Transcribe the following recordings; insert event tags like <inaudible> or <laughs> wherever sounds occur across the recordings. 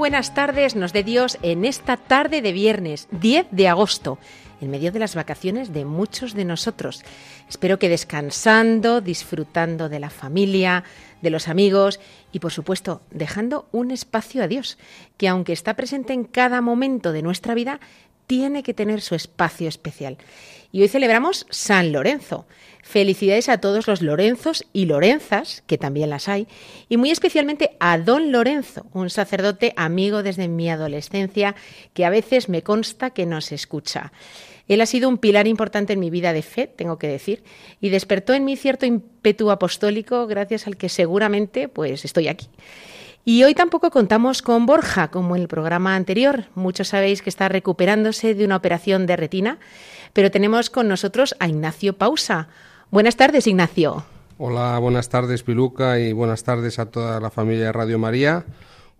buenas tardes, nos dé Dios en esta tarde de viernes 10 de agosto, en medio de las vacaciones de muchos de nosotros. Espero que descansando, disfrutando de la familia, de los amigos y, por supuesto, dejando un espacio a Dios, que aunque está presente en cada momento de nuestra vida, tiene que tener su espacio especial. Y hoy celebramos San Lorenzo. Felicidades a todos los Lorenzos y Lorenzas, que también las hay, y muy especialmente a don Lorenzo, un sacerdote amigo desde mi adolescencia, que a veces me consta que nos escucha. Él ha sido un pilar importante en mi vida de fe, tengo que decir, y despertó en mí cierto ímpetu apostólico gracias al que seguramente pues estoy aquí. Y hoy tampoco contamos con Borja, como en el programa anterior. Muchos sabéis que está recuperándose de una operación de retina, pero tenemos con nosotros a Ignacio Pausa. Buenas tardes, Ignacio. Hola, buenas tardes Piluca y buenas tardes a toda la familia de Radio María.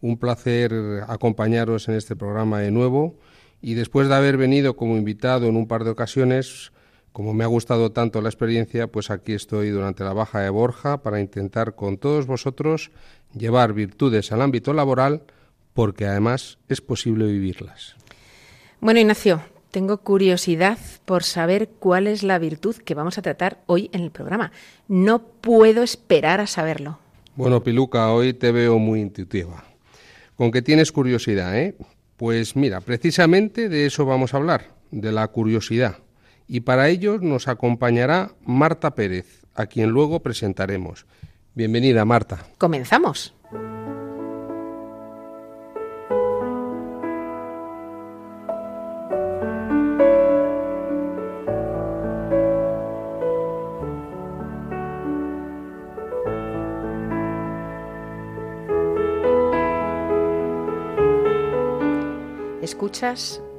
Un placer acompañaros en este programa de nuevo y después de haber venido como invitado en un par de ocasiones, como me ha gustado tanto la experiencia, pues aquí estoy durante la baja de Borja para intentar con todos vosotros llevar virtudes al ámbito laboral porque además es posible vivirlas. Bueno, Ignacio, tengo curiosidad por saber cuál es la virtud que vamos a tratar hoy en el programa. No puedo esperar a saberlo. Bueno, Piluca, hoy te veo muy intuitiva. Con que tienes curiosidad, ¿eh? Pues mira, precisamente de eso vamos a hablar, de la curiosidad. Y para ello nos acompañará Marta Pérez, a quien luego presentaremos. Bienvenida, Marta. Comenzamos.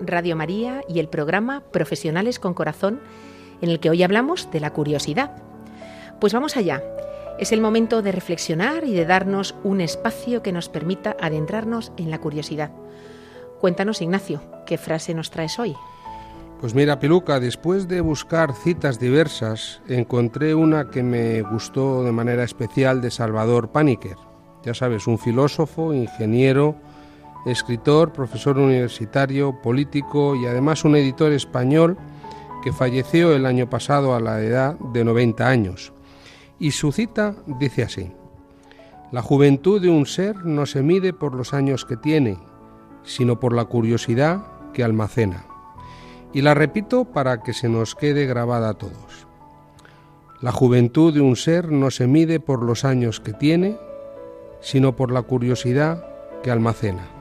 Radio María y el programa Profesionales con Corazón, en el que hoy hablamos de la curiosidad. Pues vamos allá. Es el momento de reflexionar y de darnos un espacio que nos permita adentrarnos en la curiosidad. Cuéntanos, Ignacio, ¿qué frase nos traes hoy? Pues mira, Piluca, después de buscar citas diversas, encontré una que me gustó de manera especial de Salvador Paniker. Ya sabes, un filósofo, ingeniero, escritor, profesor universitario, político y además un editor español que falleció el año pasado a la edad de 90 años. Y su cita dice así, La juventud de un ser no se mide por los años que tiene, sino por la curiosidad que almacena. Y la repito para que se nos quede grabada a todos. La juventud de un ser no se mide por los años que tiene, sino por la curiosidad que almacena.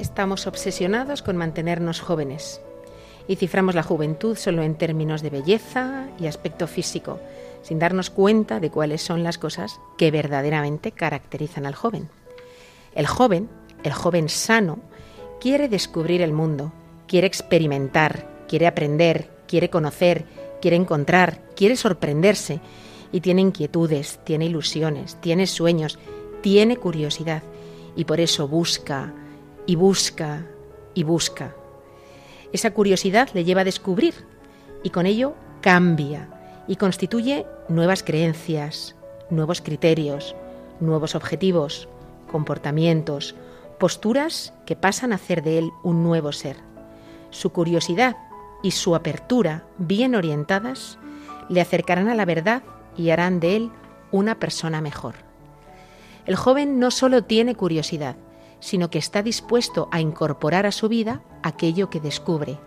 Estamos obsesionados con mantenernos jóvenes. Y ciframos la juventud solo en términos de belleza y aspecto físico, sin darnos cuenta de cuáles son las cosas que verdaderamente caracterizan al joven. El joven, el joven sano, quiere descubrir el mundo, quiere experimentar, quiere aprender, quiere conocer, quiere encontrar, quiere sorprenderse. Y tiene inquietudes, tiene ilusiones, tiene sueños, tiene curiosidad. Y por eso busca y busca y busca. Esa curiosidad le lleva a descubrir y con ello cambia y constituye nuevas creencias, nuevos criterios, nuevos objetivos, comportamientos, posturas que pasan a hacer de él un nuevo ser. Su curiosidad y su apertura bien orientadas le acercarán a la verdad y harán de él una persona mejor. El joven no solo tiene curiosidad, sino que está dispuesto a incorporar a su vida aquello que descubre.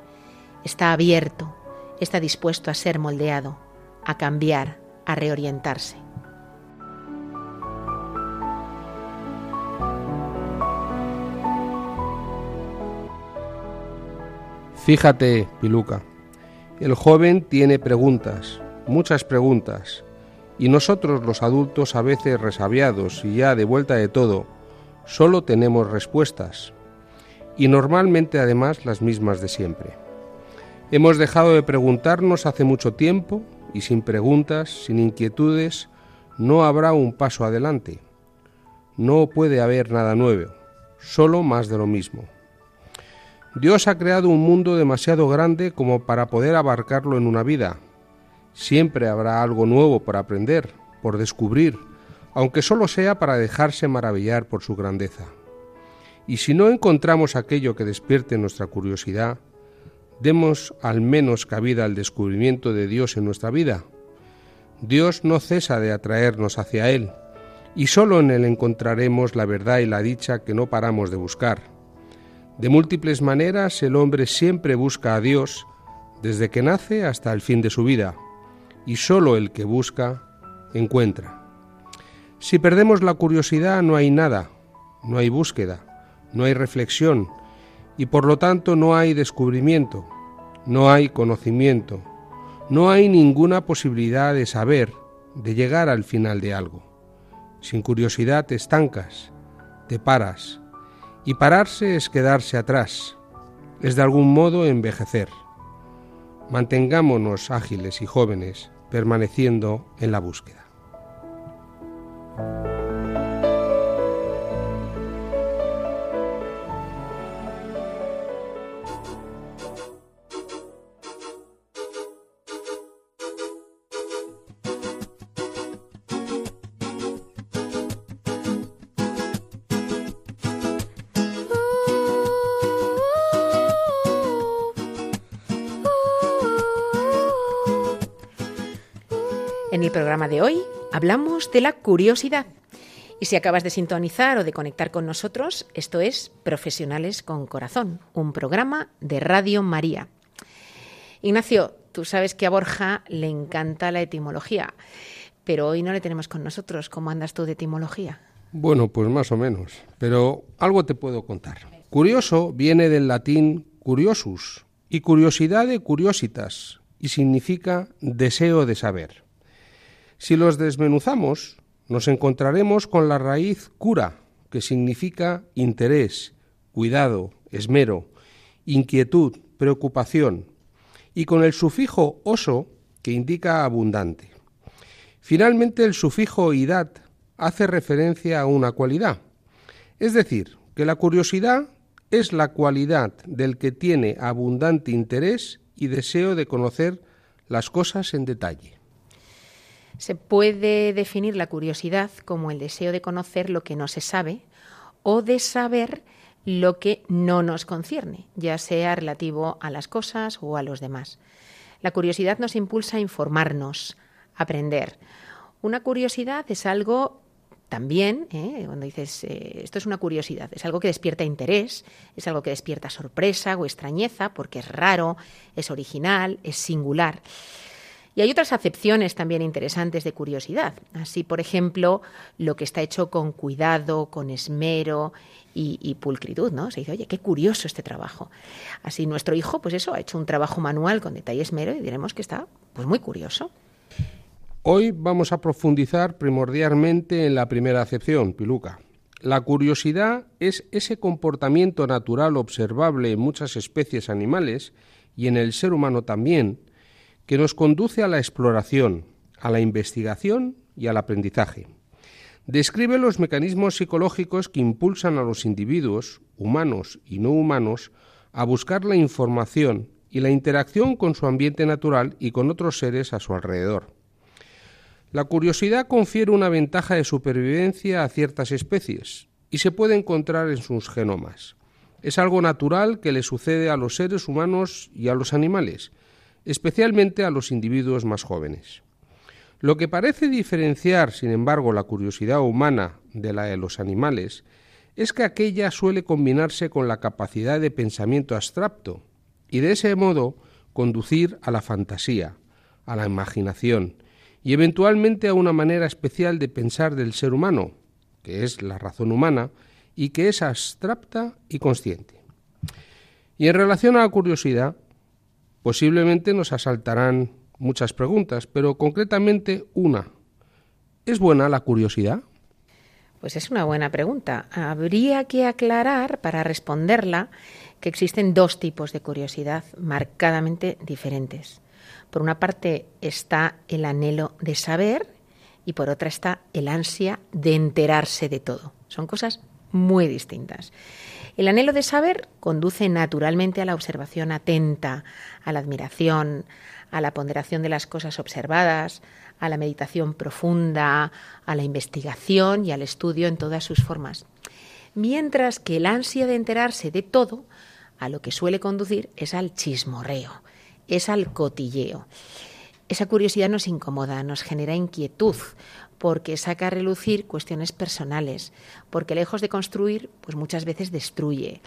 Está abierto, está dispuesto a ser moldeado, a cambiar, a reorientarse. Fíjate, Piluca, el joven tiene preguntas, muchas preguntas, y nosotros los adultos a veces resabiados y ya de vuelta de todo, solo tenemos respuestas, y normalmente además las mismas de siempre. Hemos dejado de preguntarnos hace mucho tiempo y sin preguntas, sin inquietudes, no habrá un paso adelante. No puede haber nada nuevo, solo más de lo mismo. Dios ha creado un mundo demasiado grande como para poder abarcarlo en una vida. Siempre habrá algo nuevo por aprender, por descubrir, aunque solo sea para dejarse maravillar por su grandeza. Y si no encontramos aquello que despierte nuestra curiosidad, demos al menos cabida al descubrimiento de Dios en nuestra vida. Dios no cesa de atraernos hacia Él, y solo en Él encontraremos la verdad y la dicha que no paramos de buscar. De múltiples maneras el hombre siempre busca a Dios desde que nace hasta el fin de su vida, y solo el que busca encuentra. Si perdemos la curiosidad no hay nada, no hay búsqueda, no hay reflexión, y por lo tanto no hay descubrimiento, no hay conocimiento, no hay ninguna posibilidad de saber, de llegar al final de algo. Sin curiosidad te estancas, te paras, y pararse es quedarse atrás, es de algún modo envejecer. Mantengámonos ágiles y jóvenes, permaneciendo en la búsqueda. En el programa de hoy hablamos de la curiosidad. Y si acabas de sintonizar o de conectar con nosotros, esto es Profesionales con Corazón, un programa de Radio María. Ignacio, tú sabes que a Borja le encanta la etimología, pero hoy no le tenemos con nosotros. ¿Cómo andas tú de etimología? Bueno, pues más o menos, pero algo te puedo contar. Curioso viene del latín curiosus y curiosidad de curiositas y significa deseo de saber. Si los desmenuzamos, nos encontraremos con la raíz cura, que significa interés, cuidado, esmero, inquietud, preocupación, y con el sufijo oso, que indica abundante. Finalmente, el sufijo idad hace referencia a una cualidad, es decir, que la curiosidad es la cualidad del que tiene abundante interés y deseo de conocer las cosas en detalle. Se puede definir la curiosidad como el deseo de conocer lo que no se sabe o de saber lo que no nos concierne, ya sea relativo a las cosas o a los demás. La curiosidad nos impulsa a informarnos, a aprender. Una curiosidad es algo también, ¿eh? cuando dices eh, esto es una curiosidad, es algo que despierta interés, es algo que despierta sorpresa o extrañeza porque es raro, es original, es singular. Y hay otras acepciones también interesantes de curiosidad. Así, por ejemplo, lo que está hecho con cuidado, con esmero y, pulcritud, ¿no? Se dice, oye, qué curioso este trabajo. Así, nuestro hijo, pues eso, ha hecho un trabajo manual con detalle esmero y diremos que está, pues muy curioso. Hoy vamos a profundizar primordialmente en la primera acepción, Piluca. La curiosidad es ese comportamiento natural observable en muchas especies animales y en el ser humano también, que nos conduce a la exploración, a la investigación y al aprendizaje. Describe los mecanismos psicológicos que impulsan a los individuos, humanos y no humanos, a buscar la información y la interacción con su ambiente natural y con otros seres a su alrededor. La curiosidad confiere una ventaja de supervivencia a ciertas especies y se puede encontrar en sus genomas. Es algo natural que le sucede a los seres humanos y a los animales, especialmente a los individuos más jóvenes. Lo que parece diferenciar, sin embargo, la curiosidad humana de la de los animales es que aquella suele combinarse con la capacidad de pensamiento abstracto y de ese modo conducir a la fantasía, a la imaginación y eventualmente a una manera especial de pensar del ser humano, que es la razón humana y que es abstracta y consciente. Y en relación a la curiosidad, posiblemente nos asaltarán muchas preguntas, pero concretamente una. ¿Es buena la curiosidad? Pues es una buena pregunta. Habría que aclarar para responderla que existen dos tipos de curiosidad marcadamente diferentes. Por una parte está el anhelo de saber y por otra está el ansia de enterarse de todo. Son cosas muy distintas. El anhelo de saber conduce naturalmente a la observación atenta, a la admiración, a la ponderación de las cosas observadas, a la meditación profunda, a la investigación y al estudio en todas sus formas. Mientras que el ansia de enterarse de todo, a lo que suele conducir es al chismorreo, es al cotilleo. Esa curiosidad nos incomoda, nos genera inquietud, porque saca a relucir cuestiones personales, porque lejos de construir, pues muchas veces destruye.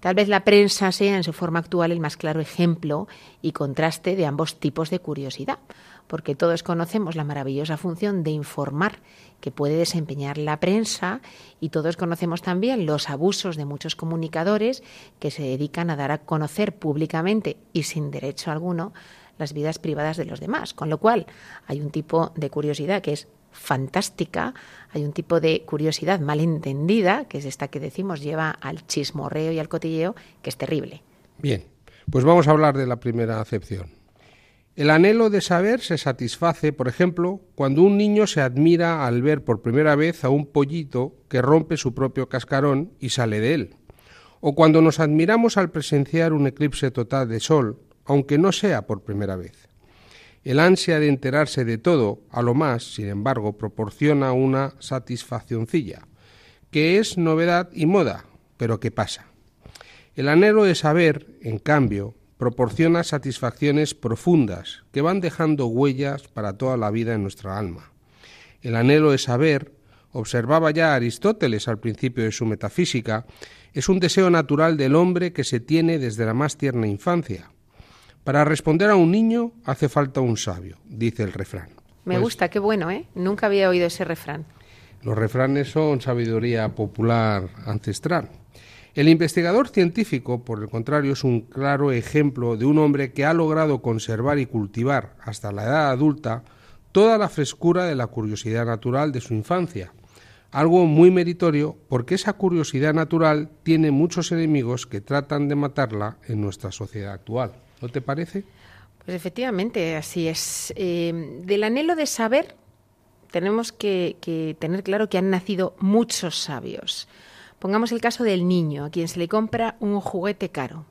Tal vez la prensa sea en su forma actual el más claro ejemplo y contraste de ambos tipos de curiosidad, porque todos conocemos la maravillosa función de informar que puede desempeñar la prensa y todos conocemos también los abusos de muchos comunicadores que se dedican a dar a conocer públicamente y sin derecho alguno las vidas privadas de los demás, con lo cual hay un tipo de curiosidad que es fantástica, hay un tipo de curiosidad malentendida, que es esta que decimos lleva al chismorreo y al cotilleo, que es terrible. Bien, pues vamos a hablar de la primera acepción. El anhelo de saber se satisface, por ejemplo, cuando un niño se admira al ver por primera vez a un pollito que rompe su propio cascarón y sale de él, o cuando nos admiramos al presenciar un eclipse total de sol, aunque no sea por primera vez. El ansia de enterarse de todo, a lo más, sin embargo, proporciona una satisfaccioncilla, que es novedad y moda, pero que pasa. El anhelo de saber, en cambio, proporciona satisfacciones profundas que van dejando huellas para toda la vida en nuestra alma. El anhelo de saber, observaba ya Aristóteles al principio de su metafísica, es un deseo natural del hombre que se tiene desde la más tierna infancia, para responder a un niño hace falta un sabio, dice el refrán. Me Pues, gusta, qué bueno, ¿eh? Nunca había oído ese refrán. Los refranes son sabiduría popular ancestral. El investigador científico, por el contrario, es un claro ejemplo de un hombre que ha logrado conservar y cultivar hasta la edad adulta toda la frescura de la curiosidad natural de su infancia. Algo muy meritorio porque esa curiosidad natural tiene muchos enemigos que tratan de matarla en nuestra sociedad actual. ¿No te parece? Pues efectivamente, así es. Eh, del anhelo de saber, tenemos que, que tener claro que han nacido muchos sabios. Pongamos el caso del niño, a quien se le compra un juguete caro.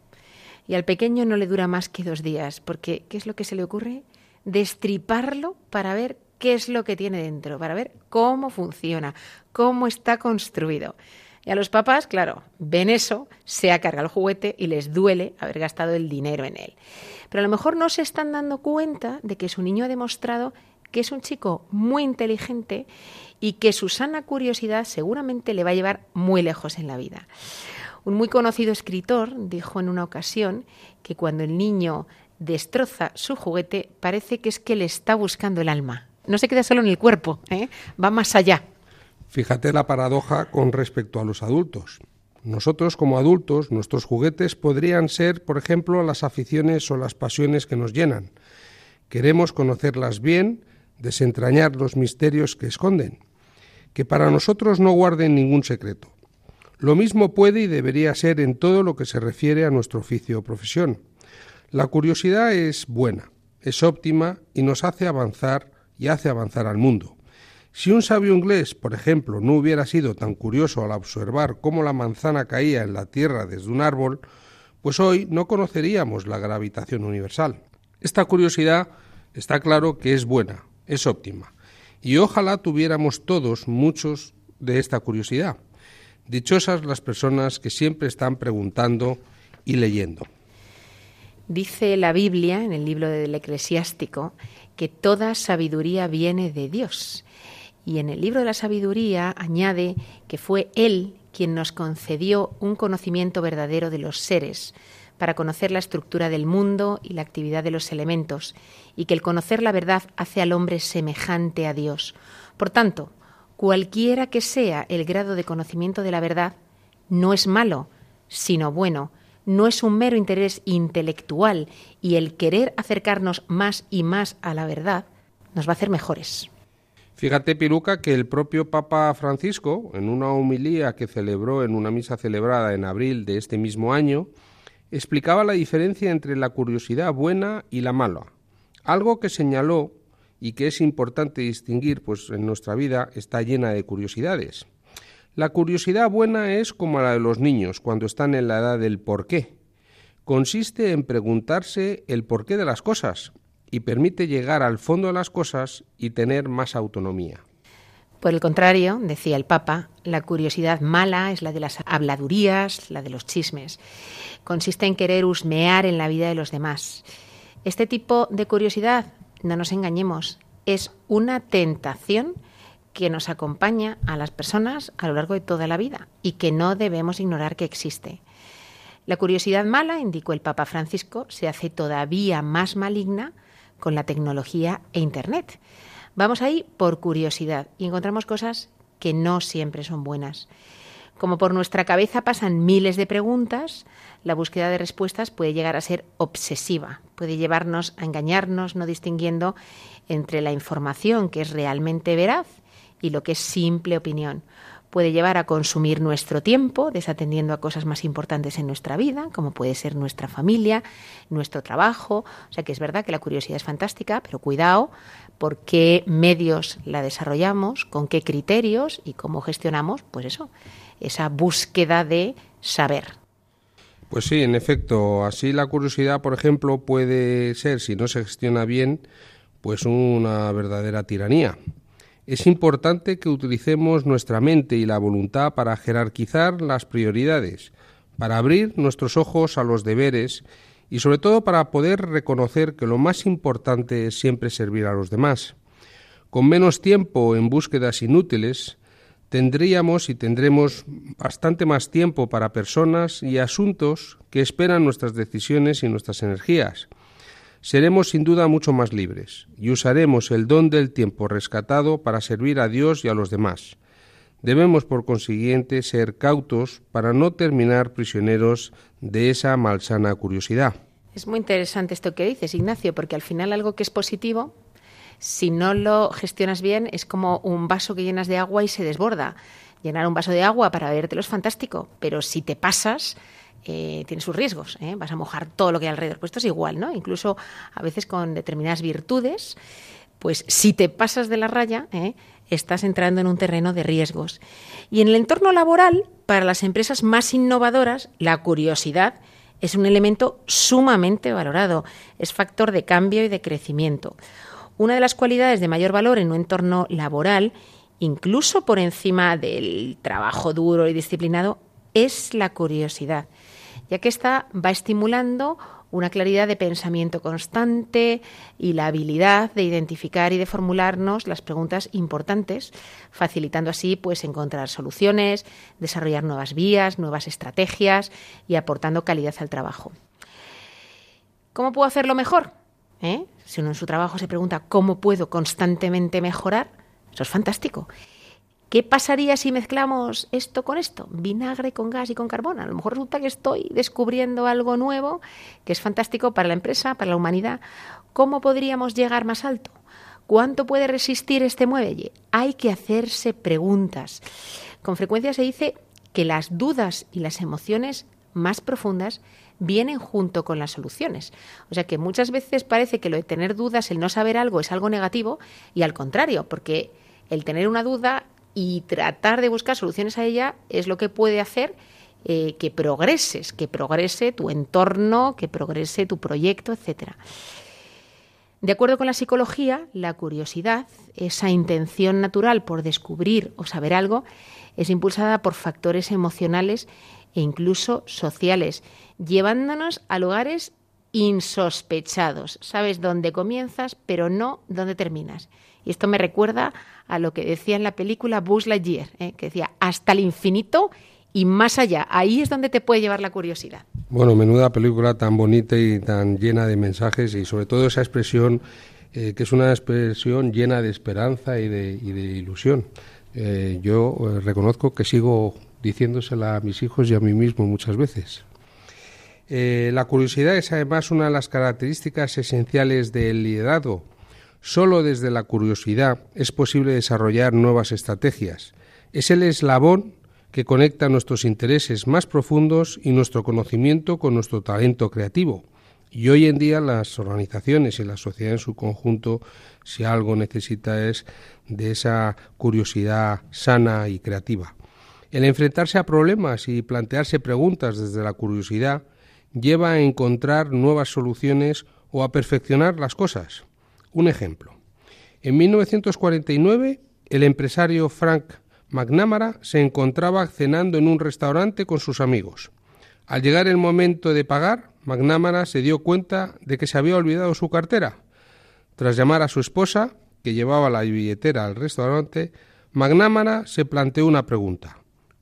Y al pequeño no le dura más que dos días, porque ¿qué es lo que se le ocurre? Destriparlo para ver qué es lo que tiene dentro, para ver cómo funciona, cómo está construido. Y a los papás, claro, ven eso, se ha cargado el juguete y les duele haber gastado el dinero en él. Pero a lo mejor no se están dando cuenta de que su niño ha demostrado que es un chico muy inteligente y que su sana curiosidad seguramente le va a llevar muy lejos en la vida. Un muy conocido escritor dijo en una ocasión que cuando el niño destroza su juguete parece que es que le está buscando el alma. No se queda solo en el cuerpo, ¿eh? va más allá. Fíjate la paradoja con respecto a los adultos. Nosotros como adultos, nuestros juguetes podrían ser, por ejemplo, las aficiones o las pasiones que nos llenan. Queremos conocerlas bien, desentrañar los misterios que esconden, que para nosotros no guarden ningún secreto. Lo mismo puede y debería ser en todo lo que se refiere a nuestro oficio o profesión. La curiosidad es buena, es óptima y nos hace avanzar y hace avanzar al mundo. Si un sabio inglés, por ejemplo, no hubiera sido tan curioso al observar cómo la manzana caía en la tierra desde un árbol, pues hoy no conoceríamos la gravitación universal. Esta curiosidad está claro que es buena, es óptima, y ojalá tuviéramos todos muchos de esta curiosidad. Dichosas las personas que siempre están preguntando y leyendo. Dice la Biblia, en el libro del Eclesiástico, que toda sabiduría viene de Dios. Y en el libro de la sabiduría añade que fue Él quien nos concedió un conocimiento verdadero de los seres, para conocer la estructura del mundo y la actividad de los elementos, y que el conocer la verdad hace al hombre semejante a Dios. Por tanto, cualquiera que sea el grado de conocimiento de la verdad, no es malo, sino bueno, no es un mero interés intelectual y el querer acercarnos más y más a la verdad nos va a hacer mejores. Fíjate, Piluca, que el propio Papa Francisco, en una homilía que celebró en una misa celebrada en abril de este mismo año, explicaba la diferencia entre la curiosidad buena y la mala, algo que señaló y que es importante distinguir, pues en nuestra vida está llena de curiosidades. La curiosidad buena es como la de los niños cuando están en la edad del por qué. Consiste en preguntarse el porqué de las cosas y permite llegar al fondo de las cosas y tener más autonomía. Por el contrario, decía el Papa, la curiosidad mala es la de las habladurías, la de los chismes. Consiste en querer husmear en la vida de los demás. Este tipo de curiosidad, no nos engañemos, es una tentación que nos acompaña a las personas a lo largo de toda la vida y que no debemos ignorar que existe. La curiosidad mala, indicó el Papa Francisco, se hace todavía más maligna con la tecnología e Internet. Vamos ahí por curiosidad y encontramos cosas que no siempre son buenas. Como por nuestra cabeza pasan miles de preguntas, la búsqueda de respuestas puede llegar a ser obsesiva, puede llevarnos a engañarnos, no distinguiendo entre la información que es realmente veraz y lo que es simple opinión. Puede llevar a consumir nuestro tiempo desatendiendo a cosas más importantes en nuestra vida, como puede ser nuestra familia, nuestro trabajo. O sea que es verdad que la curiosidad es fantástica, pero cuidado por qué medios la desarrollamos, con qué criterios y cómo gestionamos, pues eso, esa búsqueda de saber. Pues sí, en efecto, así la curiosidad, por ejemplo, puede ser, si no se gestiona bien, pues una verdadera tiranía. Es importante que utilicemos nuestra mente y la voluntad para jerarquizar las prioridades, para abrir nuestros ojos a los deberes y sobre todo para poder reconocer que lo más importante es siempre servir a los demás. Con menos tiempo en búsquedas inútiles, tendríamos y tendremos bastante más tiempo para personas y asuntos que esperan nuestras decisiones y nuestras energías seremos sin duda mucho más libres y usaremos el don del tiempo rescatado para servir a Dios y a los demás. Debemos, por consiguiente, ser cautos para no terminar prisioneros de esa malsana curiosidad. Es muy interesante esto que dices, Ignacio, porque al final algo que es positivo, si no lo gestionas bien, es como un vaso que llenas de agua y se desborda. Llenar un vaso de agua para bebértelo es fantástico, pero si te pasas, eh, tiene sus riesgos. ¿eh? Vas a mojar todo lo que hay alrededor. Pues esto es igual, ¿no? Incluso a veces con determinadas virtudes, pues si te pasas de la raya, ¿eh? estás entrando en un terreno de riesgos. Y en el entorno laboral, para las empresas más innovadoras, la curiosidad es un elemento sumamente valorado, es factor de cambio y de crecimiento. Una de las cualidades de mayor valor en un entorno laboral, incluso por encima del trabajo duro y disciplinado, es la curiosidad ya que esta va estimulando una claridad de pensamiento constante y la habilidad de identificar y de formularnos las preguntas importantes, facilitando así pues encontrar soluciones, desarrollar nuevas vías, nuevas estrategias y aportando calidad al trabajo. ¿Cómo puedo hacerlo mejor? ¿Eh? Si uno en su trabajo se pregunta cómo puedo constantemente mejorar, eso es fantástico. ¿Qué pasaría si mezclamos esto con esto? Vinagre con gas y con carbón. A lo mejor resulta que estoy descubriendo algo nuevo que es fantástico para la empresa, para la humanidad. ¿Cómo podríamos llegar más alto? ¿Cuánto puede resistir este muelle? Hay que hacerse preguntas. Con frecuencia se dice que las dudas y las emociones más profundas vienen junto con las soluciones. O sea que muchas veces parece que lo de tener dudas, el no saber algo es algo negativo y al contrario, porque el tener una duda y tratar de buscar soluciones a ella es lo que puede hacer eh, que progreses, que progrese tu entorno, que progrese tu proyecto, etcétera. De acuerdo con la psicología, la curiosidad, esa intención natural por descubrir o saber algo, es impulsada por factores emocionales e incluso sociales, llevándonos a lugares insospechados. Sabes dónde comienzas, pero no dónde terminas. Y esto me recuerda a lo que decía en la película Buzz ¿eh? que decía hasta el infinito y más allá. Ahí es donde te puede llevar la curiosidad. Bueno, menuda película tan bonita y tan llena de mensajes y sobre todo esa expresión eh, que es una expresión llena de esperanza y de, ilusión. Eh, yo reconozco que sigo diciéndosela a mis hijos y a mí mismo muchas veces. La curiosidad es además una de las características esenciales del liderazgo. Solo desde la curiosidad es posible desarrollar nuevas estrategias. Es el eslabón que conecta nuestros intereses más profundos y nuestro conocimiento con nuestro talento creativo. Y hoy en día las organizaciones y la sociedad en su conjunto, si algo necesita es de esa curiosidad sana y creativa. El enfrentarse a problemas y plantearse preguntas desde la curiosidad lleva a encontrar nuevas soluciones o a perfeccionar las cosas. Un ejemplo. En 1949, el empresario Frank McNamara se encontraba cenando en un restaurante con sus amigos. Al llegar el momento de pagar, McNamara se dio cuenta de que se había olvidado su cartera. Tras llamar a su esposa, que llevaba la billetera al restaurante, McNamara se planteó una pregunta.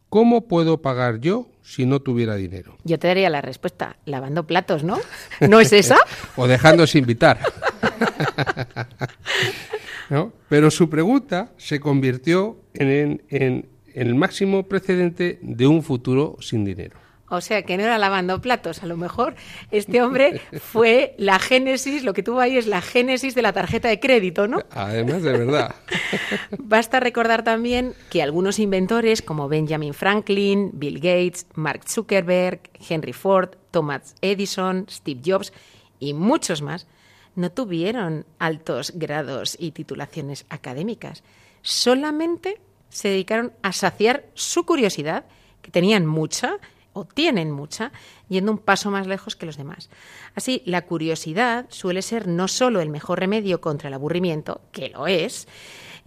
¿Cómo puedo pagar yo si no tuviera dinero? Yo te daría la respuesta, lavando platos, ¿no? <laughs> ¿No es esa? o dejándose invitar. <laughs> ¿No? Pero su pregunta se convirtió en, en, en el máximo precedente de un futuro sin dinero. O sea, que no era lavando platos. A lo mejor este hombre fue la génesis, lo que tuvo ahí es la génesis de la tarjeta de crédito, ¿no? Además, de verdad. <laughs> Basta recordar también que algunos inventores como Benjamin Franklin, Bill Gates, Mark Zuckerberg, Henry Ford, Thomas Edison, Steve Jobs y muchos más no tuvieron altos grados y titulaciones académicas. Solamente se dedicaron a saciar su curiosidad, que tenían mucha, o tienen mucha, yendo un paso más lejos que los demás. Así, la curiosidad suele ser no solo el mejor remedio contra el aburrimiento, que lo es,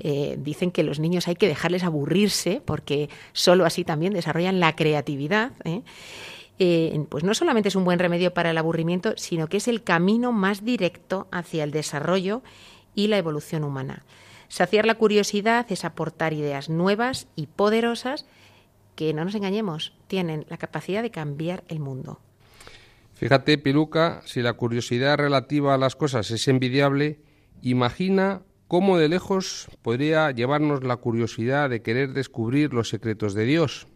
eh, dicen que los niños hay que dejarles aburrirse porque solo así también desarrollan la creatividad. ¿eh? Eh, pues no solamente es un buen remedio para el aburrimiento, sino que es el camino más directo hacia el desarrollo y la evolución humana. Saciar la curiosidad es aportar ideas nuevas y poderosas que, no nos engañemos, tienen la capacidad de cambiar el mundo. Fíjate, Piluca, si la curiosidad relativa a las cosas es envidiable, imagina cómo de lejos podría llevarnos la curiosidad de querer descubrir los secretos de Dios.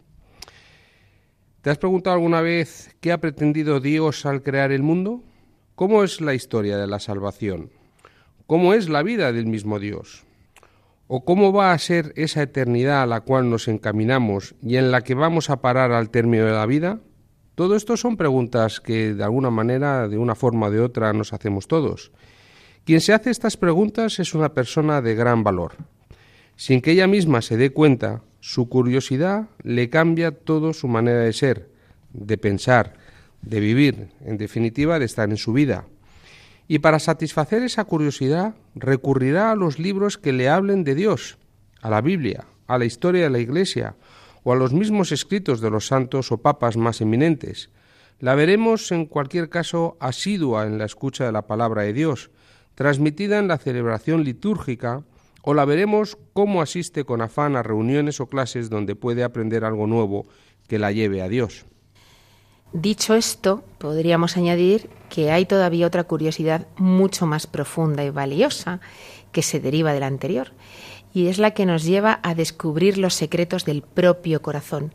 ¿Te has preguntado alguna vez qué ha pretendido Dios al crear el mundo? ¿Cómo es la historia de la salvación? ¿Cómo es la vida del mismo Dios? ¿O cómo va a ser esa eternidad a la cual nos encaminamos y en la que vamos a parar al término de la vida? Todo esto son preguntas que de alguna manera, de una forma o de otra, nos hacemos todos. Quien se hace estas preguntas es una persona de gran valor. Sin que ella misma se dé cuenta, su curiosidad le cambia todo su manera de ser, de pensar, de vivir, en definitiva, de estar en su vida y para satisfacer esa curiosidad recurrirá a los libros que le hablen de Dios, a la Biblia, a la historia de la Iglesia o a los mismos escritos de los santos o papas más eminentes. La veremos en cualquier caso asidua en la escucha de la palabra de Dios, transmitida en la celebración litúrgica, o la veremos cómo asiste con afán a reuniones o clases donde puede aprender algo nuevo que la lleve a Dios. Dicho esto, podríamos añadir que hay todavía otra curiosidad mucho más profunda y valiosa que se deriva de la anterior, y es la que nos lleva a descubrir los secretos del propio corazón,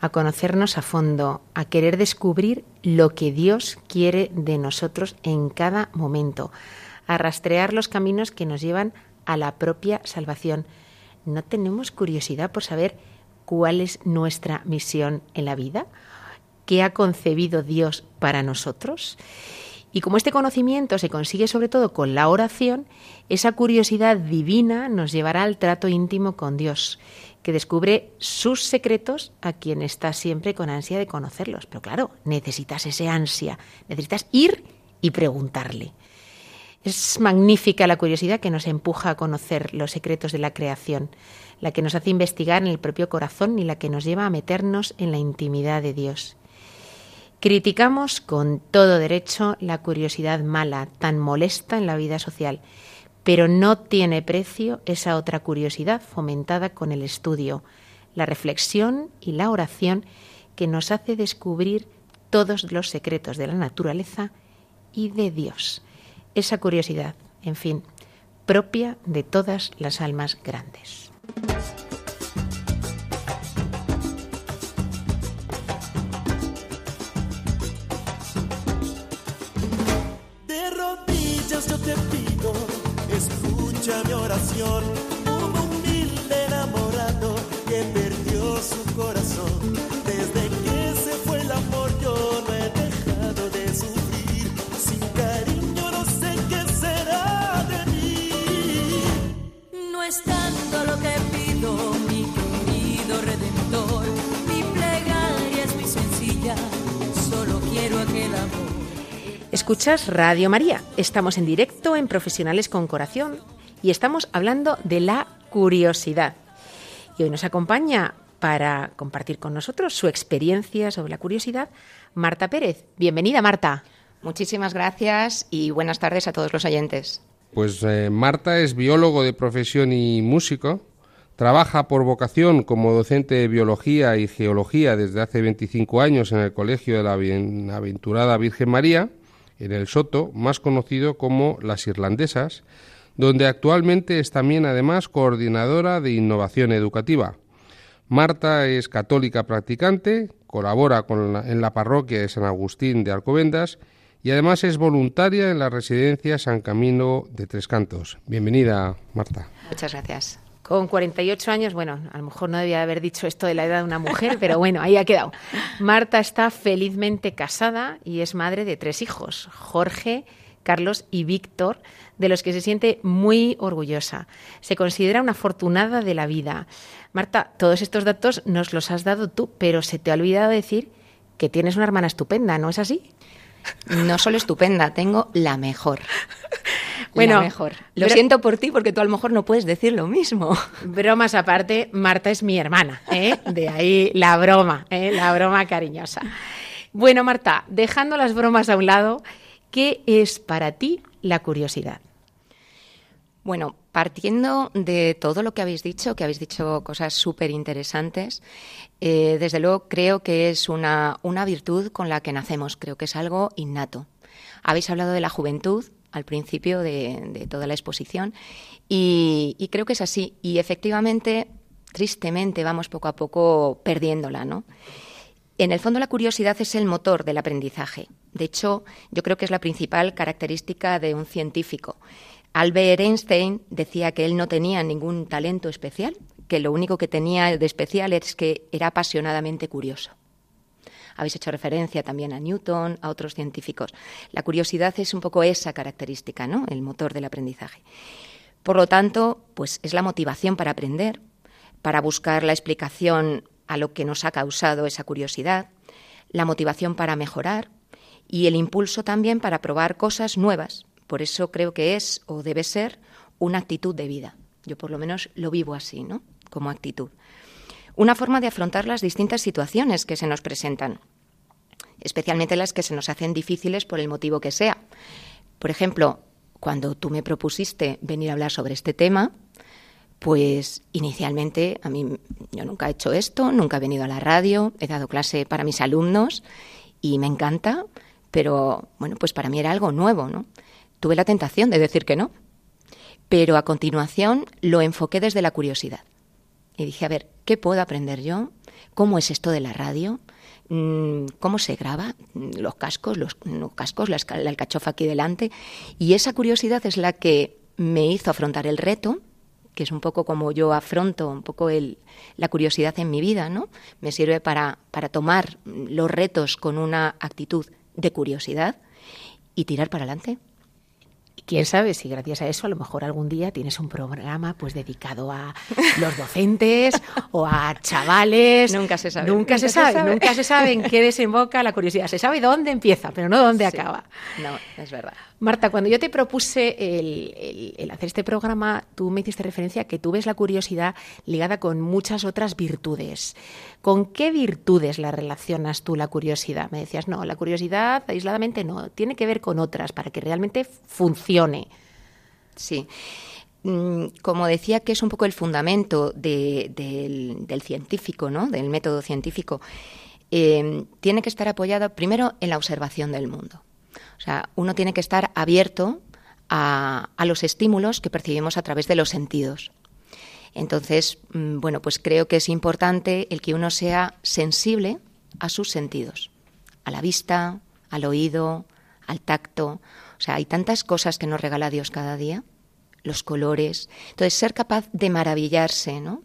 a conocernos a fondo, a querer descubrir lo que Dios quiere de nosotros en cada momento, a rastrear los caminos que nos llevan a la propia salvación. ¿No tenemos curiosidad por saber cuál es nuestra misión en la vida? Que ha concebido Dios para nosotros. Y como este conocimiento se consigue sobre todo con la oración, esa curiosidad divina nos llevará al trato íntimo con Dios, que descubre sus secretos a quien está siempre con ansia de conocerlos. Pero claro, necesitas ese ansia, necesitas ir y preguntarle. Es magnífica la curiosidad que nos empuja a conocer los secretos de la creación, la que nos hace investigar en el propio corazón y la que nos lleva a meternos en la intimidad de Dios. Criticamos con todo derecho la curiosidad mala, tan molesta en la vida social, pero no tiene precio esa otra curiosidad fomentada con el estudio, la reflexión y la oración que nos hace descubrir todos los secretos de la naturaleza y de Dios. Esa curiosidad, en fin, propia de todas las almas grandes. Escuchas Radio María. Estamos en directo en Profesionales con Corazón y estamos hablando de la curiosidad. Y hoy nos acompaña para compartir con nosotros su experiencia sobre la curiosidad Marta Pérez. Bienvenida, Marta. Muchísimas gracias y buenas tardes a todos los oyentes. Pues eh, Marta es biólogo de profesión y músico. Trabaja por vocación como docente de biología y geología desde hace 25 años en el Colegio de la Bienaventurada Virgen María, en el Soto, más conocido como Las Irlandesas, donde actualmente es también además coordinadora de innovación educativa. Marta es católica practicante, colabora con la- en la parroquia de San Agustín de Alcobendas y además es voluntaria en la residencia San Camino de Tres Cantos. Bienvenida, Marta. Muchas gracias. Con 48 años, bueno, a lo mejor no debía haber dicho esto de la edad de una mujer, pero bueno, ahí ha quedado. Marta está felizmente casada y es madre de tres hijos, Jorge, Carlos y Víctor, de los que se siente muy orgullosa. Se considera una afortunada de la vida. Marta, todos estos datos nos los has dado tú, pero se te ha olvidado decir que tienes una hermana estupenda, ¿no es así? No solo estupenda, tengo la mejor. <laughs> Bueno, la mejor. Lo pero- siento por ti porque tú a lo mejor no puedes decir lo mismo. <laughs> Bromas aparte, Marta es mi hermana, ¿eh? De ahí la broma, ¿eh? La broma cariñosa. Bueno, Marta, dejando las bromas a un lado, ¿qué es para ti la curiosidad? Bueno, partiendo de todo lo que habéis dicho, que habéis dicho cosas súper interesantes, eh, desde luego creo que es una, una virtud con la que nacemos, creo que es algo innato. Habéis hablado de la juventud al principio de, toda la exposición y, y creo que es así. Y efectivamente, tristemente, vamos poco a poco perdiéndola, ¿no? En el fondo, la curiosidad es el motor del aprendizaje. De hecho, yo creo que es la principal característica de un científico. Albert Einstein decía que él no tenía ningún talento especial, que lo único que tenía de especial es que era apasionadamente curioso. Habéis hecho referencia también a Newton, a otros científicos. La curiosidad es un poco esa característica, ¿no? El motor del aprendizaje. Por lo tanto, pues es la motivación para aprender, para buscar la explicación a lo que nos ha causado esa curiosidad, la motivación para mejorar y el impulso también para probar cosas nuevas. Por eso creo que es o debe ser una actitud de vida. Yo por lo menos lo vivo así, ¿no? Como actitud. Una forma de afrontar las distintas situaciones que se nos presentan, especialmente las que se nos hacen difíciles por el motivo que sea. Por ejemplo, cuando tú me propusiste venir a hablar sobre este tema, pues inicialmente a mí yo nunca he hecho esto, nunca he venido a la radio, he dado clase para mis alumnos y me encanta, pero bueno, pues para mí era algo nuevo, ¿no? Tuve la tentación de decir que no, pero a continuación lo enfoqué desde la curiosidad. Y dije, a ver, ¿qué puedo aprender yo? ¿Cómo es esto de la radio? Mm, ¿Cómo se graba? Mm, Los cascos, los, cascos, la, la alcachofa aquí delante. Y esa curiosidad es la que me hizo afrontar el reto, que es un poco como yo afronto un poco el, la curiosidad en mi vida, ¿no? Me sirve para, para tomar los retos con una actitud de curiosidad y tirar para adelante. Y quién sabe si gracias a eso a lo mejor algún día tienes un programa pues dedicado a los docentes <laughs> o a chavales. Nunca se sabe, Nunca, se, sabe, sabe. nunca se sabe en qué desemboca la curiosidad. Se sabe dónde empieza, pero no dónde Sí. acaba. No, es verdad. Marta, cuando yo te propuse el, hacer este programa, tú me hiciste referencia a que tú ves la curiosidad ligada con muchas otras virtudes. ¿Con qué virtudes la relacionas tú la curiosidad? Me decías, no, la curiosidad aisladamente no, tiene que ver con otras para que realmente funcione. Sí. mm, como decía que es un poco el fundamento del, del, científico, ¿no? del método científico, eh, tiene que estar apoyado primero en la observación del mundo. O sea, uno tiene que estar abierto a, los estímulos que percibimos a través de los sentidos. Entonces, mm, bueno, pues creo que es importante el que uno sea sensible a sus sentidos, a la vista, al oído, al tacto. O sea, hay tantas cosas que nos regala Dios cada día, los colores. Entonces, ser capaz de maravillarse, ¿no?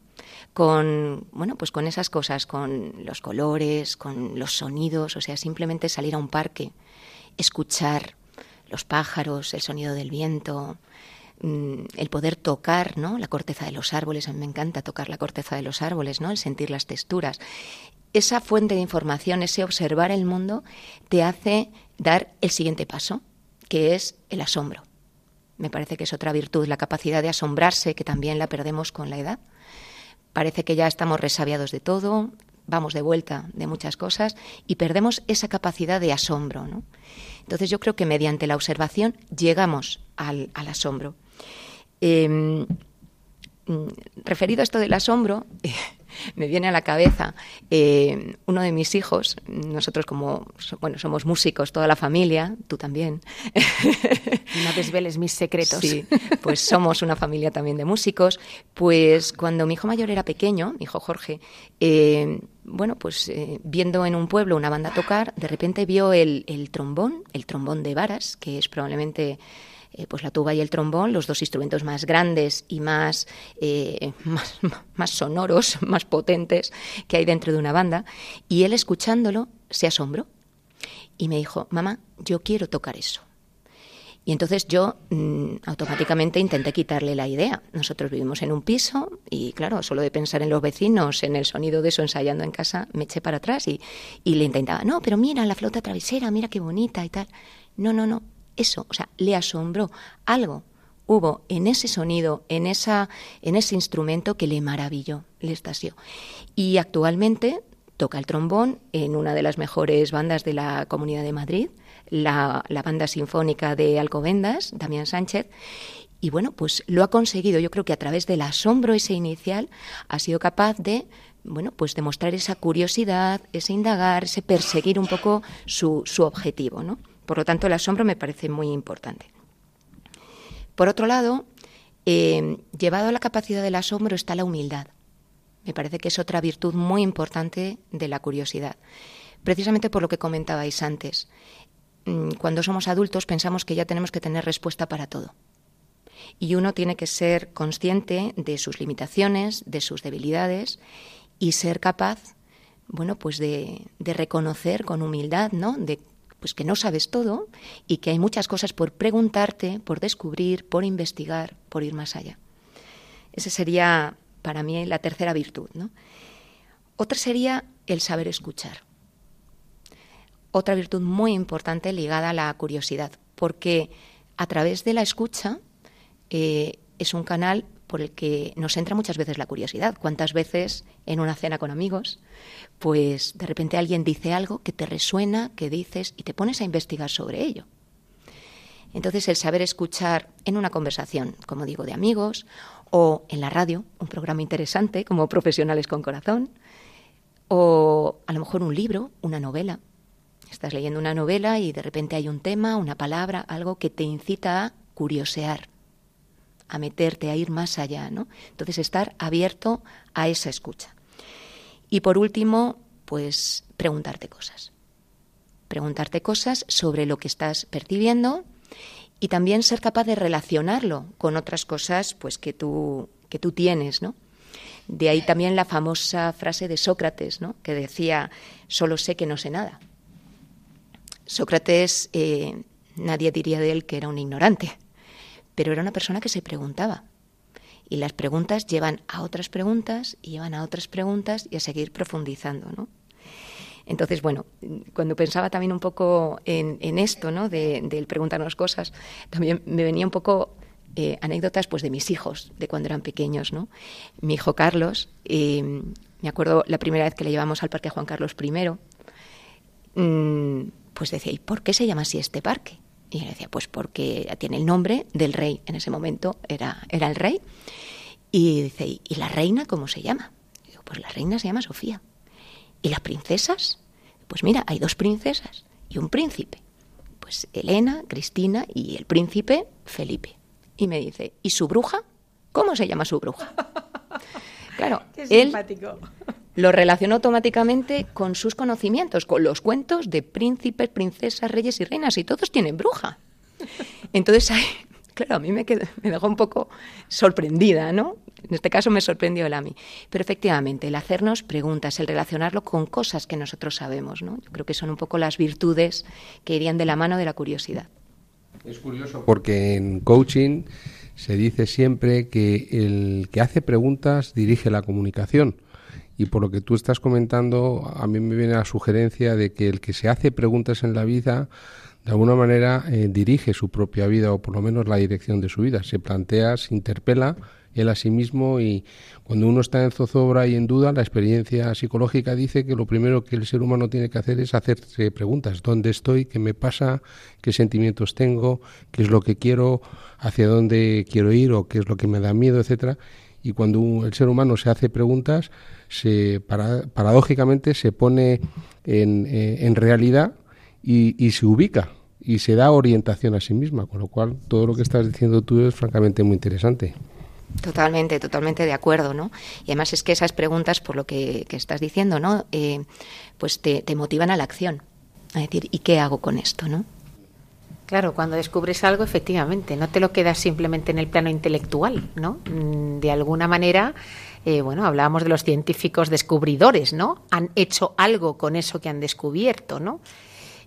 Con, bueno, pues con esas cosas, con los colores, con los sonidos, o sea, simplemente salir a un parque, escuchar los pájaros, el sonido del viento, mm, el poder tocar ¿no? la corteza de los árboles, a mí me encanta tocar la corteza de los árboles, ¿no? el sentir las texturas. Esa fuente de información, ese observar el mundo, te hace dar el siguiente paso, que es el asombro. Me parece que es otra virtud, la capacidad de asombrarse, que también la perdemos con la edad. Parece que ya estamos resabiados de todo, vamos de vuelta de muchas cosas y perdemos esa capacidad de asombro. ¿no? Entonces yo creo que mediante la observación llegamos al, asombro. Em, mm, referido a esto del asombro, <laughs> me viene a la cabeza eh, uno de mis hijos, nosotros como, bueno, somos músicos, toda la familia, tú también. <laughs> No desveles mis secretos. Sí, pues somos una familia también de músicos. Pues cuando mi hijo mayor era pequeño, mi hijo Jorge, eh, bueno, pues eh, viendo en un pueblo una banda tocar, de repente vio el, el trombón, el trombón de varas, que es probablemente eh, pues la tuba y el trombón, los dos instrumentos más grandes y más, eh, <laughs> más, más, sonoros, más potentes que hay dentro de una banda. Y él escuchándolo se asombró y me dijo, mamá, yo quiero tocar eso. Y entonces yo mm, automáticamente intenté quitarle la idea. Nosotros vivimos en un piso y claro, solo de pensar en los vecinos, en el sonido de eso ensayando en casa, me eché para atrás y, y le intentaba, no, pero mira la flauta travesera, mira qué bonita y tal. No, no, no, eso, o sea, le asombró algo hubo en ese sonido, en esa en ese instrumento que le maravilló, le estasió. Y actualmente toca el trombón en una de las mejores bandas de la Comunidad de Madrid, la, la banda sinfónica de Alcobendas, Damián Sánchez, y bueno, pues lo ha conseguido. Yo creo que a través del asombro ese inicial ha sido capaz de bueno, pues demostrar esa curiosidad, ese indagar, ese perseguir un poco su, su objetivo, ¿no? Por lo tanto, el asombro me parece muy importante. Por otro lado, eh, llevado a la capacidad del asombro está la humildad. Me parece que es otra virtud muy importante de la curiosidad. Precisamente por lo que comentabais antes. Mm, cuando somos adultos pensamos que ya tenemos que tener respuesta para todo. Y uno tiene que ser consciente de sus limitaciones, de sus debilidades y ser capaz, bueno, pues de, reconocer con humildad, ¿no? De pues que no sabes todo y que hay muchas cosas por preguntarte, por descubrir, por investigar, por ir más allá. Esa sería para mí la tercera virtud. ¿no? Otra sería el saber escuchar. Otra virtud muy importante ligada a la curiosidad, porque a través de la escucha eh, es un canal por el que nos entra muchas veces la curiosidad. ¿Cuántas veces en una cena con amigos, pues de repente alguien dice algo que te resuena, que dices y te pones a investigar sobre ello? Entonces el saber escuchar en una conversación, como digo, de amigos, o en la radio, un programa interesante como Profesionales con Corazón, o a lo mejor un libro, una novela. Estás leyendo una novela y de repente hay un tema, una palabra, algo que te incita a curiosear a meterte, a ir más allá, ¿no? Entonces estar abierto a esa escucha. Y por último, pues preguntarte cosas. Preguntarte cosas sobre lo que estás percibiendo y también ser capaz de relacionarlo con otras cosas pues que tú que tú tienes, ¿no? De ahí también la famosa frase de Sócrates, ¿no? que decía, solo sé que no sé nada. Sócrates, eh, nadie diría de él que era un ignorante, pero era una persona que se preguntaba. Y las preguntas llevan a otras preguntas y llevan a otras preguntas y a seguir profundizando, ¿no? Entonces, bueno, cuando pensaba también un poco en, esto, ¿no? De, del preguntarnos cosas, también me venía un poco eh, anécdotas pues de mis hijos, de cuando eran pequeños, ¿no? Mi hijo Carlos, eh, me acuerdo la primera vez que le llevamos al Parque Juan Carlos I, mm, pues decía, ¿y por qué se llama así este parque? Y yo le decía, pues porque tiene el nombre del rey. En ese momento era, era el rey. Y dice, ¿y la reina cómo se llama? digo, pues la reina se llama Sofía. ¿Y las princesas? Pues mira, hay dos princesas y un príncipe. Pues Elena, Cristina y el príncipe Felipe. Y me dice, ¿y su bruja? ¿Cómo se llama su bruja? <laughs> Claro, él lo relacionó automáticamente con sus conocimientos, con los cuentos de príncipes, princesas, reyes y reinas, y todos tienen bruja. Entonces, <laughs> claro, a mí me, me dejó un poco sorprendida, ¿no? En este caso me sorprendió el AMI. Pero efectivamente, el hacernos preguntas, el relacionarlo con cosas que nosotros sabemos, ¿no? Yo creo que son un poco las virtudes que irían de la mano de la curiosidad. Es curioso porque en coaching se dice siempre que el que hace preguntas dirige la comunicación. Y por lo que tú estás comentando, a mí me viene la sugerencia de que el que se hace preguntas en la vida, de alguna manera, eh, dirige su propia vida o por lo menos la dirección de su vida. Se plantea, se interpela él a sí mismo y cuando uno está en zozobra y en duda, la experiencia psicológica dice que lo primero que el ser humano tiene que hacer es hacerse preguntas. ¿Dónde estoy? ¿Qué me pasa? ¿Qué sentimientos tengo? ¿Qué es lo que quiero? ¿Hacia dónde quiero ir? ¿O qué es lo que me da miedo? Etcétera. Y cuando el ser humano se hace preguntas, se paradójicamente se pone en, eh, realidad y, y se ubica y se da orientación a sí misma, con lo cual todo lo que estás diciendo tú es francamente muy interesante. Totalmente, totalmente de acuerdo, ¿no? Y además es que esas preguntas, por lo que, estás diciendo, ¿no? Eh, pues te, te, motivan a la acción. A decir, ¿y qué hago con esto, no? Claro, cuando descubres algo, efectivamente, no te lo quedas simplemente en el plano intelectual, ¿no? Mm, de alguna manera, eh, bueno, hablábamos de los científicos descubridores, ¿no? Han hecho algo con eso que han descubierto, ¿no?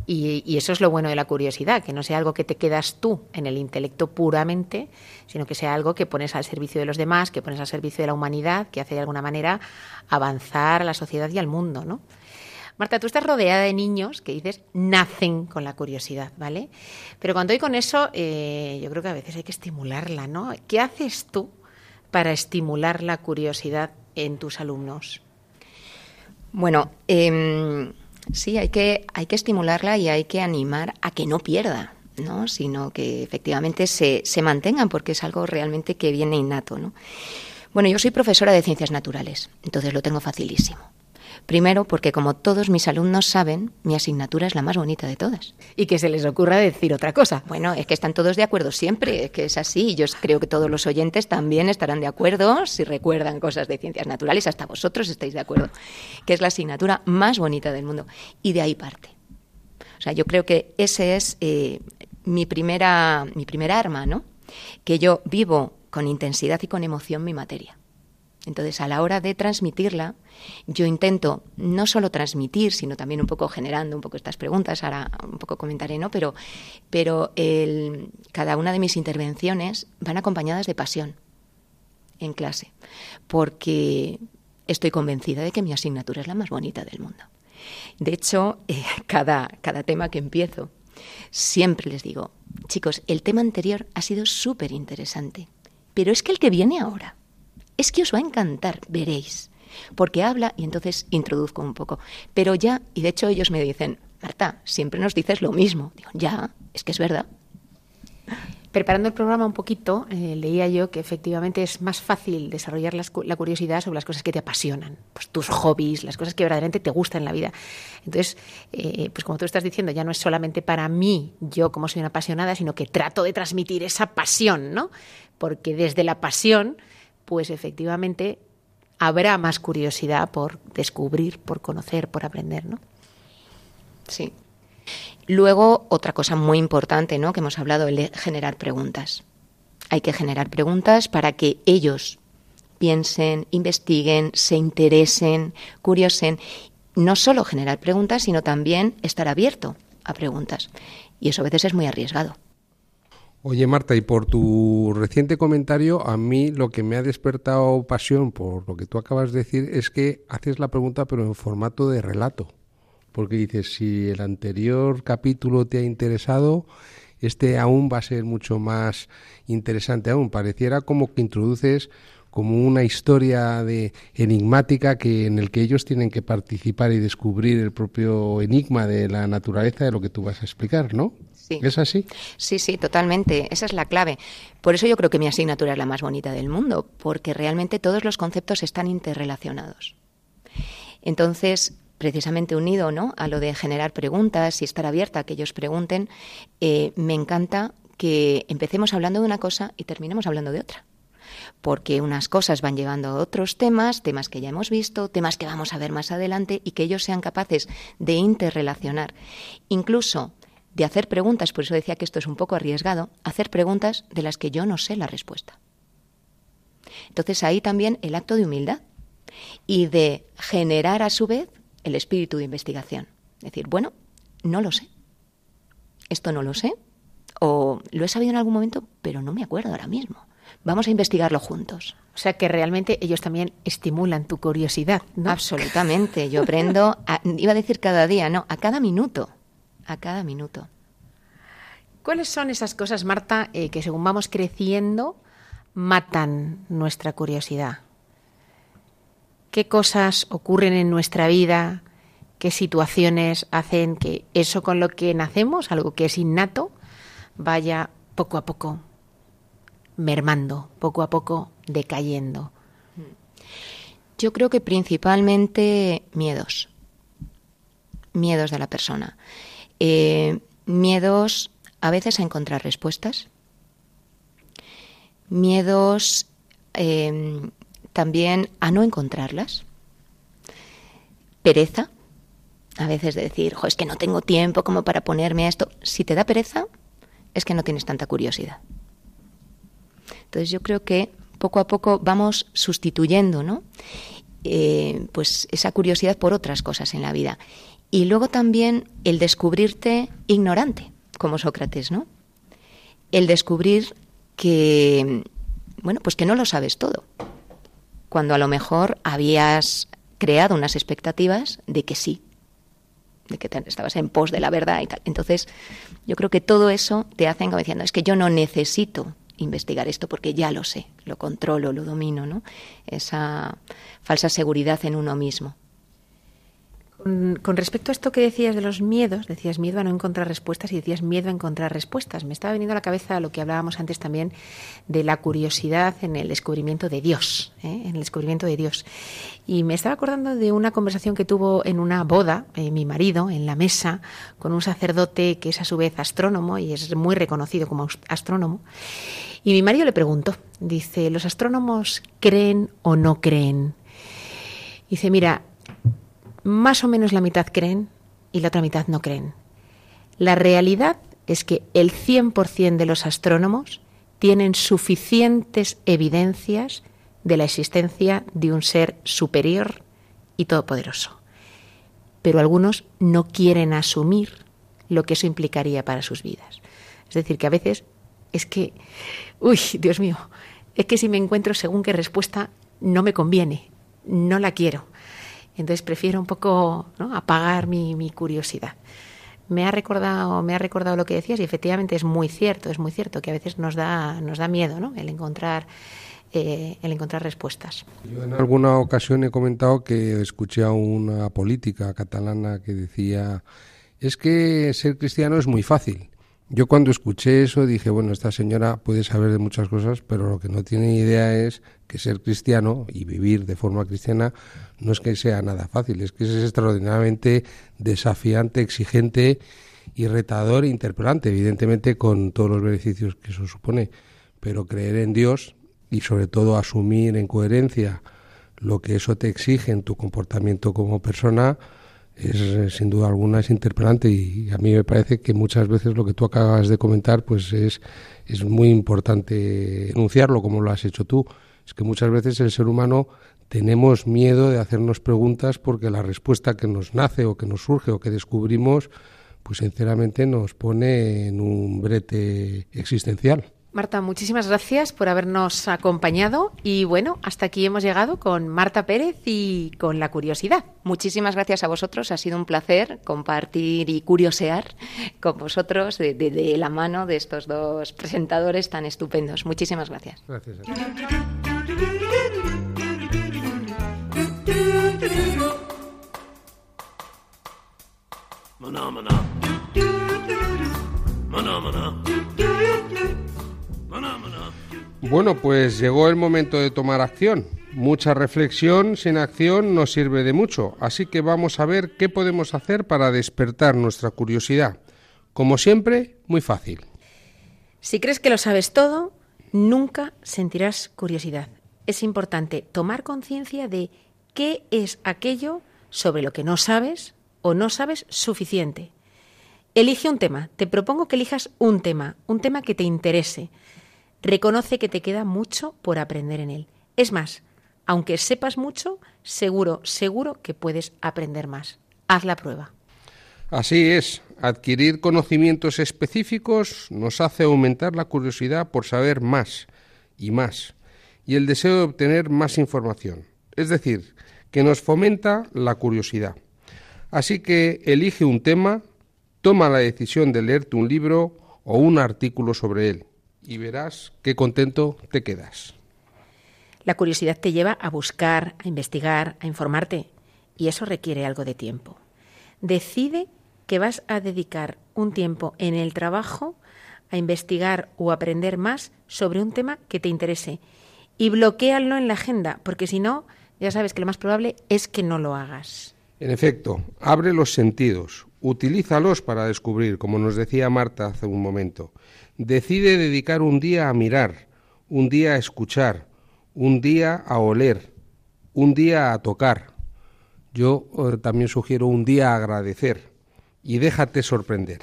Y, eso es lo bueno de la curiosidad, que no sea algo que te quedas tú en el intelecto puramente, sino que sea algo que pones al servicio de los demás, que pones al servicio de la humanidad, que hace de alguna manera avanzar a la sociedad y al mundo, ¿no? Marta, tú estás rodeada de niños que dices nacen con la curiosidad, ¿vale? Pero cuando hay con eso, eh, yo creo que a veces hay que estimularla, ¿no? ¿Qué haces tú para estimular la curiosidad en tus alumnos? Bueno, eh Sí, hay que, hay que estimularla y hay que animar a que no pierda, ¿no? sino que efectivamente se, se mantengan, porque es algo realmente que viene innato. ¿no? Bueno, yo soy profesora de ciencias naturales, entonces lo tengo facilísimo. Primero, porque como todos mis alumnos saben, mi asignatura es la más bonita de todas. Y que se les ocurra decir otra cosa. Bueno, es que están todos de acuerdo siempre, es que es así. Yo creo que todos los oyentes también estarán de acuerdo si recuerdan cosas de ciencias naturales, hasta vosotros estáis de acuerdo, que es la asignatura más bonita del mundo. Y de ahí parte. O sea, yo creo que ese es eh, mi, primera, mi primera arma, ¿no? Que yo vivo con intensidad y con emoción mi materia. Entonces, a la hora de transmitirla, yo intento no solo transmitir, sino también un poco generando un poco estas preguntas, ahora un poco comentaré, ¿no? Pero, pero cada una de mis intervenciones van acompañadas de pasión en clase, porque estoy convencida de que mi asignatura es la más bonita del mundo. De hecho, <laughs> eh, cada, cada tema que empiezo, siempre les digo, chicos, el tema anterior ha sido súper interesante, pero es que el que viene ahora es que os va a encantar, veréis. Porque habla y entonces introduzco un poco. Pero ya, y de hecho ellos me dicen, Marta, siempre nos dices lo mismo. Digo, ya, es que es verdad. Preparando el programa un poquito, eh, leía yo que efectivamente es más fácil desarrollar la curiosidad sobre las cosas que te apasionan, pues tus hobbies, las cosas que verdaderamente te gustan en la vida. Entonces, eh, pues como tú estás diciendo, ya no es solamente para mí, yo como soy una apasionada, sino que trato de transmitir esa pasión, ¿no? Porque desde la pasión pues efectivamente habrá más curiosidad por descubrir, por conocer, por aprender, ¿no? Sí. Luego, otra cosa muy importante, ¿no? Que hemos hablado, el de generar preguntas. Hay que generar preguntas para que ellos piensen, investiguen, se interesen, curiosen. No solo generar preguntas, sino también estar abierto a preguntas. Y eso a veces es muy arriesgado. Oye Marta, y por tu reciente comentario, a mí lo que me ha despertado pasión por lo que tú acabas de decir es que haces la pregunta pero en formato de relato. Porque dices, si el anterior capítulo te ha interesado, este aún va a ser mucho más interesante aún. Pareciera como que introduces como una historia de enigmática que en el que ellos tienen que participar y descubrir el propio enigma de la naturaleza de lo que tú vas a explicar, ¿no? Sí. ¿Es así? Sí, sí, totalmente. Esa es la clave. Por eso yo creo que mi asignatura es la más bonita del mundo, porque realmente todos los conceptos están interrelacionados. Entonces, precisamente unido ¿no? a lo de generar preguntas y estar abierta a que ellos pregunten, eh, me encanta que empecemos hablando de una cosa y terminemos hablando de otra. Porque unas cosas van llevando a otros temas, temas que ya hemos visto, temas que vamos a ver más adelante y que ellos sean capaces de interrelacionar. Incluso de hacer preguntas, por eso decía que esto es un poco arriesgado, hacer preguntas de las que yo no sé la respuesta. Entonces ahí también el acto de humildad y de generar a su vez el espíritu de investigación. Es decir, bueno, no lo sé. Esto no lo sé. O lo he sabido en algún momento, pero no me acuerdo ahora mismo. Vamos a investigarlo juntos. O sea que realmente ellos también estimulan tu curiosidad, ¿no? Absolutamente. Yo aprendo, a- iba a decir cada día, no, a cada minuto. A cada minuto. ¿Cuáles son esas cosas, Marta, eh, que según vamos creciendo matan nuestra curiosidad? ¿Qué cosas ocurren en nuestra vida? ¿Qué situaciones hacen que eso con lo que nacemos, algo que es innato, vaya poco a poco mermando, poco a poco decayendo? Yo creo que principalmente miedos. Miedos de la persona. Eh, miedos a veces a encontrar respuestas. Miedos eh, también a no encontrarlas. Pereza. A veces de decir, "Jo, es que no tengo tiempo como para ponerme a esto. Si te da pereza, es que no tienes tanta curiosidad. Entonces yo creo que poco a poco vamos sustituyendo, ¿no? Eh, pues esa curiosidad por otras cosas en la vida. Y luego también el descubrirte ignorante, como Sócrates, ¿no? El descubrir que, bueno, pues que no lo sabes todo. Cuando a lo mejor habías creado unas expectativas de que sí, de que te- estabas en pos de la verdad y tal. Entonces, yo creo que todo eso te hace como diciendo, es que yo no necesito investigar esto porque ya lo sé, lo controlo, lo domino, ¿no? Esa falsa seguridad en uno mismo. Con, respecto a esto que decías de los miedos, decías miedo a no encontrar respuestas y decías miedo a encontrar respuestas. Me estaba viniendo a la cabeza lo que hablábamos antes también de la curiosidad en el descubrimiento de Dios, ¿eh? en el descubrimiento de Dios. Y me estaba acordando de una conversación que tuvo en una boda eh, mi marido en la mesa con un sacerdote que es a su vez astrónomo y es muy reconocido como astrónomo. Y mi marido le preguntó, dice, ¿los astrónomos creen o no creen? Dice, mira, más o menos la mitad creen y la otra mitad no creen. La realidad es que el 100% de los astrónomos tienen suficientes evidencias de la existencia de un ser superior y todopoderoso. Pero algunos no quieren asumir lo que eso implicaría para sus vidas. Es decir, que a veces es que, uy, Dios mío, es que si me encuentro según qué respuesta no me conviene, no la quiero. Entonces prefiero un poco apagar mi, mi curiosidad. Me ha recordado, me ha recordado lo que decías y efectivamente es muy cierto, es muy cierto que a veces nos da, nos da miedo, ¿no? El encontrar, eh, el encontrar respuestas. Yo en alguna ocasión he comentado que escuché a una política catalana que decía, es que ser cristiano es muy fácil. Yo cuando escuché eso dije, bueno, esta señora puede saber de muchas cosas, pero lo que no tiene idea es que ser cristiano y vivir de forma cristiana no es que sea nada fácil, es que es extraordinariamente desafiante, exigente y retador e interpelante, evidentemente con todos los beneficios que eso supone. Pero creer en Dios y sobre todo asumir en coherencia lo que eso te exige en tu comportamiento como persona es eh, sin duda alguna es interpelante y a mí me parece que muchas veces lo que tú acabas de comentar pues es, es muy importante enunciarlo como lo has hecho tú. Es que muchas veces el ser humano tenemos miedo de hacernos preguntas porque la respuesta que nos nace o que nos surge o que descubrimos pues sinceramente nos pone en un brete existencial. Marta, muchísimas gracias por habernos acompañado y bueno, hasta aquí hemos llegado con Marta Pérez y con la curiosidad. Muchísimas gracias a vosotros. Ha sido un placer compartir y curiosear con vosotros de, de- de la mano de estos dos presentadores tan estupendos. Muchísimas gracias. Gracias. a ti. Phenomena. Bueno, pues llegó el momento de tomar acción. Mucha reflexión sin acción no sirve de mucho, así que vamos a ver qué podemos hacer para despertar nuestra curiosidad. Como siempre, muy fácil. Si crees que lo sabes todo, nunca sentirás curiosidad. Es importante tomar conciencia de qué es aquello sobre lo que no sabes o no sabes suficiente. Elige un tema. Te propongo que elijas un tema, un tema que te interese. Reconoce que te queda mucho por aprender en él. Es más, aunque sepas mucho, seguro, seguro que puedes aprender más. Haz la prueba. Así es, adquirir conocimientos específicos nos hace aumentar la curiosidad por saber más y más, y el deseo de obtener más información. Es decir, que nos fomenta la curiosidad. Así que elige un tema, toma la decisión de leerte un libro o un artículo sobre él, y verás qué contento te quedas. La curiosidad te lleva a buscar, a investigar, a informarte, y eso requiere algo de tiempo. Decide que vas a dedicar un tiempo en el trabajo a investigar o aprender más sobre un tema que te interese y bloquéalo en la agenda, porque si no, ya sabes que lo más probable es que no lo hagas. En efecto, abre los sentidos, utilízalos para descubrir, como nos decía Marta hace un momento. Decide dedicar un día a mirar, un día a escuchar, un día a oler, un día a tocar. Yo eh, también sugiero un día a agradecer y déjate sorprender.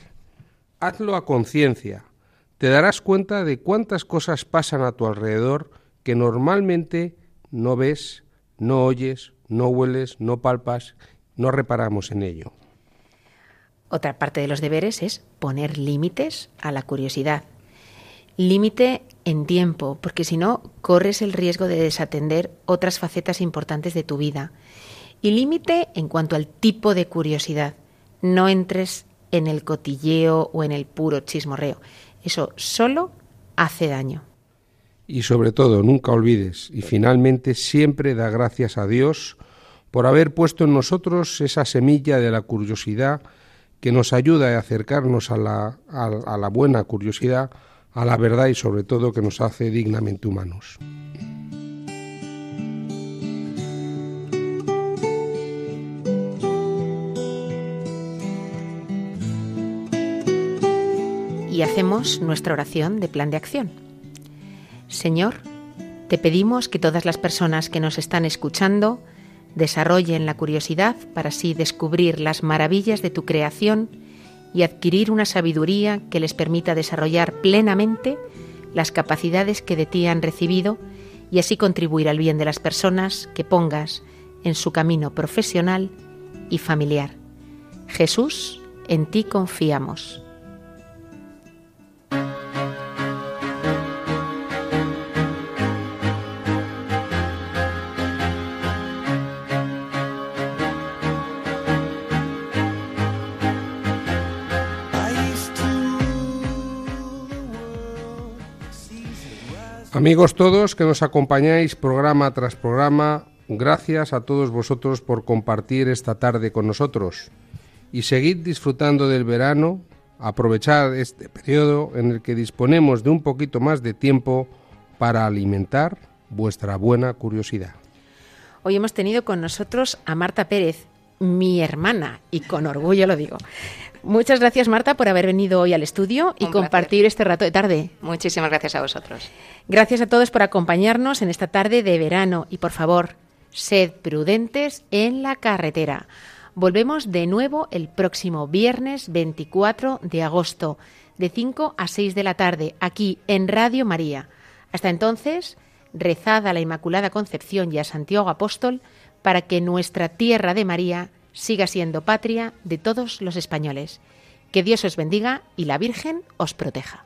Hazlo a conciencia. Te darás cuenta de cuántas cosas pasan a tu alrededor que normalmente no ves, no oyes, no hueles, no palpas, no reparamos en ello. Otra parte de los deberes es poner límites a la curiosidad. Límite en tiempo, porque si no, corres el riesgo de desatender otras facetas importantes de tu vida. Y límite en cuanto al tipo de curiosidad. No entres en el cotilleo o en el puro chismorreo. Eso solo hace daño. Y sobre todo, nunca olvides, y finalmente siempre da gracias a Dios por haber puesto en nosotros esa semilla de la curiosidad que nos ayuda a acercarnos a la, a, a la buena curiosidad, a la verdad y sobre todo que nos hace dignamente humanos. Y hacemos nuestra oración de plan de acción. Señor, te pedimos que todas las personas que nos están escuchando desarrollen la curiosidad para así descubrir las maravillas de tu creación y adquirir una sabiduría que les permita desarrollar plenamente las capacidades que de ti han recibido y así contribuir al bien de las personas que pongas en su camino profesional y familiar. Jesús, en ti confiamos. Amigos todos que nos acompañáis programa tras programa, gracias a todos vosotros por compartir esta tarde con nosotros y seguid disfrutando del verano, aprovechar este periodo en el que disponemos de un poquito más de tiempo para alimentar vuestra buena curiosidad. Hoy hemos tenido con nosotros a Marta Pérez, mi hermana, y con orgullo lo digo. Muchas gracias, Marta, por haber venido hoy al estudio y Un compartir placer. este rato de tarde. Muchísimas gracias a vosotros. Gracias a todos por acompañarnos en esta tarde de verano y por favor, sed prudentes en la carretera. Volvemos de nuevo el próximo viernes 24 de agosto, de 5 a 6 de la tarde, aquí en Radio María. Hasta entonces, rezad a la Inmaculada Concepción y a Santiago Apóstol para que nuestra tierra de María siga siendo patria de todos los españoles. Que Dios os bendiga y la Virgen os proteja.